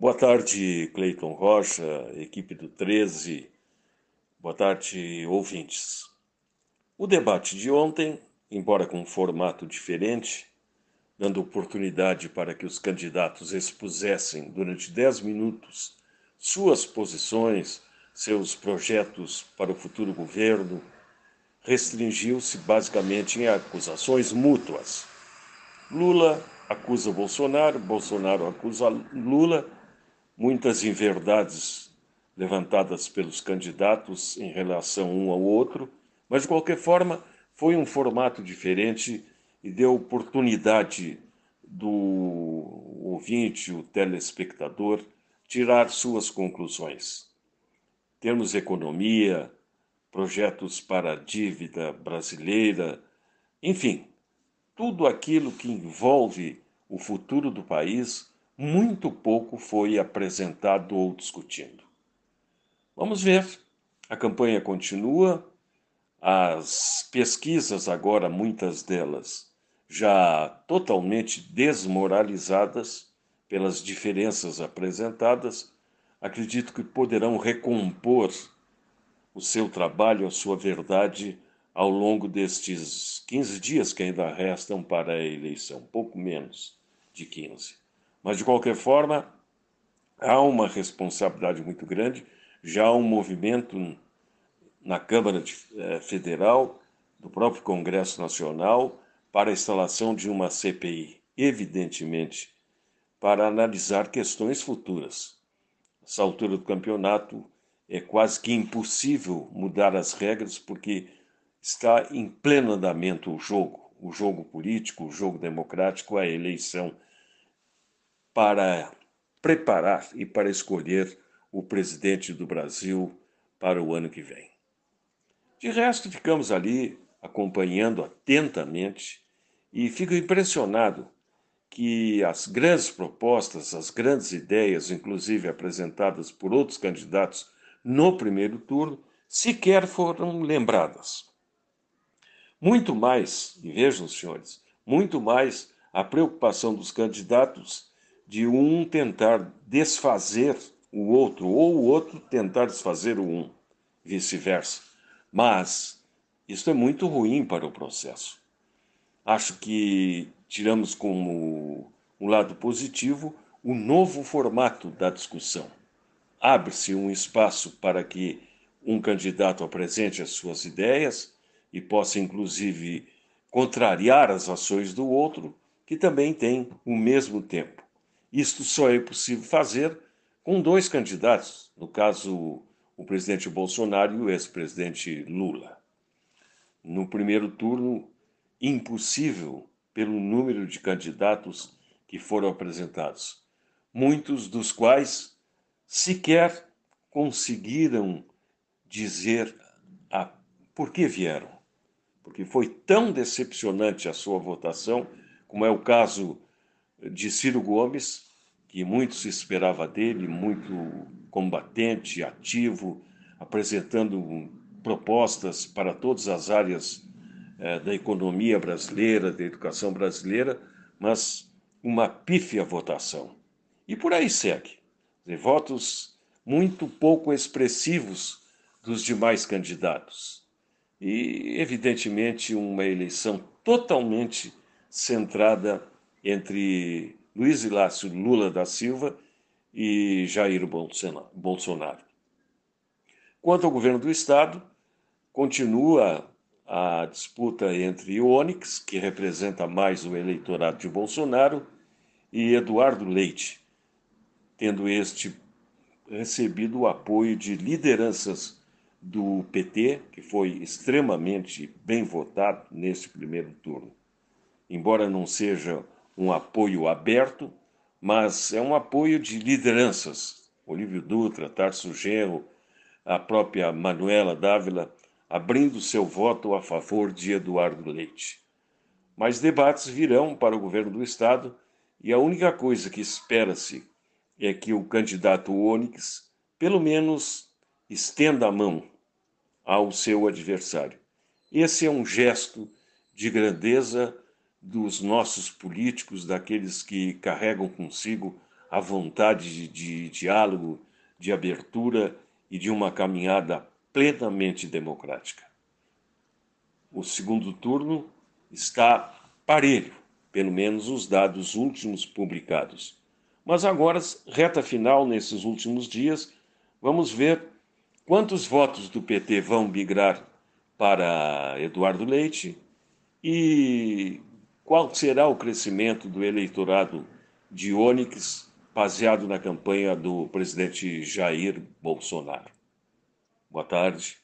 Boa tarde, Cleiton Rocha, equipe do 13. Boa tarde, ouvintes. O debate de ontem, embora com um formato diferente, dando oportunidade para que os candidatos expusessem durante 10 minutos suas posições, seus projetos para o futuro governo, restringiu-se basicamente em acusações mútuas. Lula acusa Bolsonaro, Bolsonaro acusa Lula muitas inverdades levantadas pelos candidatos em relação um ao outro, mas de qualquer forma foi um formato diferente e deu oportunidade do ouvinte, o telespectador, tirar suas conclusões. Termos economia, projetos para a dívida brasileira, enfim, tudo aquilo que envolve o futuro do país muito pouco foi apresentado ou discutido. Vamos ver. A campanha continua, as pesquisas, agora muitas delas já totalmente desmoralizadas pelas diferenças apresentadas, acredito que poderão recompor o seu trabalho, a sua verdade ao longo destes 15 dias que ainda restam para a eleição, pouco menos de 15. Mas, de qualquer forma, há uma responsabilidade muito grande, já há um movimento na Câmara eh, Federal, do próprio Congresso Nacional, para a instalação de uma CPI, evidentemente, para analisar questões futuras. Nessa altura do campeonato, é quase que impossível mudar as regras, porque está em pleno andamento o jogo, o jogo político, o jogo democrático, a eleição para preparar e para escolher o presidente do Brasil para o ano que vem. De resto, ficamos ali acompanhando atentamente e fico impressionado que as grandes propostas, as grandes ideias, inclusive apresentadas por outros candidatos no primeiro turno, sequer foram lembradas. Muito mais, e vejam, senhores, muito mais a preocupação dos candidatos de um tentar desfazer o outro, ou o outro tentar desfazer o um, vice-versa. Mas isso é muito ruim para o processo. Acho que tiramos como um lado positivo o novo formato da discussão. Abre-se um espaço para que um candidato apresente as suas ideias e possa, inclusive, contrariar as ações do outro, que também tem o mesmo tempo. Isto só é possível fazer com dois candidatos, no caso, o presidente Bolsonaro e o ex-presidente Lula. No primeiro turno, impossível pelo número de candidatos que foram apresentados, muitos dos quais sequer conseguiram dizer a por que vieram. Porque foi tão decepcionante a sua votação, como é o caso de Ciro Gomes, que muito se esperava dele, muito combatente, ativo, apresentando propostas para todas as áreas eh, da economia brasileira, da educação brasileira, mas uma pífia votação. E por aí segue. Votos muito pouco expressivos dos demais candidatos. E, evidentemente, uma eleição totalmente centrada entre Luiz Inácio Lula da Silva e Jair Bolsonaro. Quanto ao governo do Estado, continua a disputa entre Onyx, que representa mais o eleitorado de Bolsonaro, e Eduardo Leite, tendo este recebido o apoio de lideranças do PT, que foi extremamente bem votado neste primeiro turno. Embora não seja um apoio aberto, mas é um apoio de lideranças. Olívio Dutra, Tarso Genro, a própria Manuela Dávila, abrindo seu voto a favor de Eduardo Leite. Mas debates virão para o governo do Estado e a única coisa que espera-se é que o candidato Onyx, pelo menos, estenda a mão ao seu adversário. Esse é um gesto de grandeza dos nossos políticos, daqueles que carregam consigo a vontade de, de diálogo, de abertura e de uma caminhada plenamente democrática. O segundo turno está parelho, pelo menos os dados últimos publicados. Mas agora, reta final nesses últimos dias, vamos ver quantos votos do PT vão migrar para Eduardo Leite e qual será o crescimento do eleitorado de Onyx baseado na campanha do presidente Jair Bolsonaro. Boa tarde.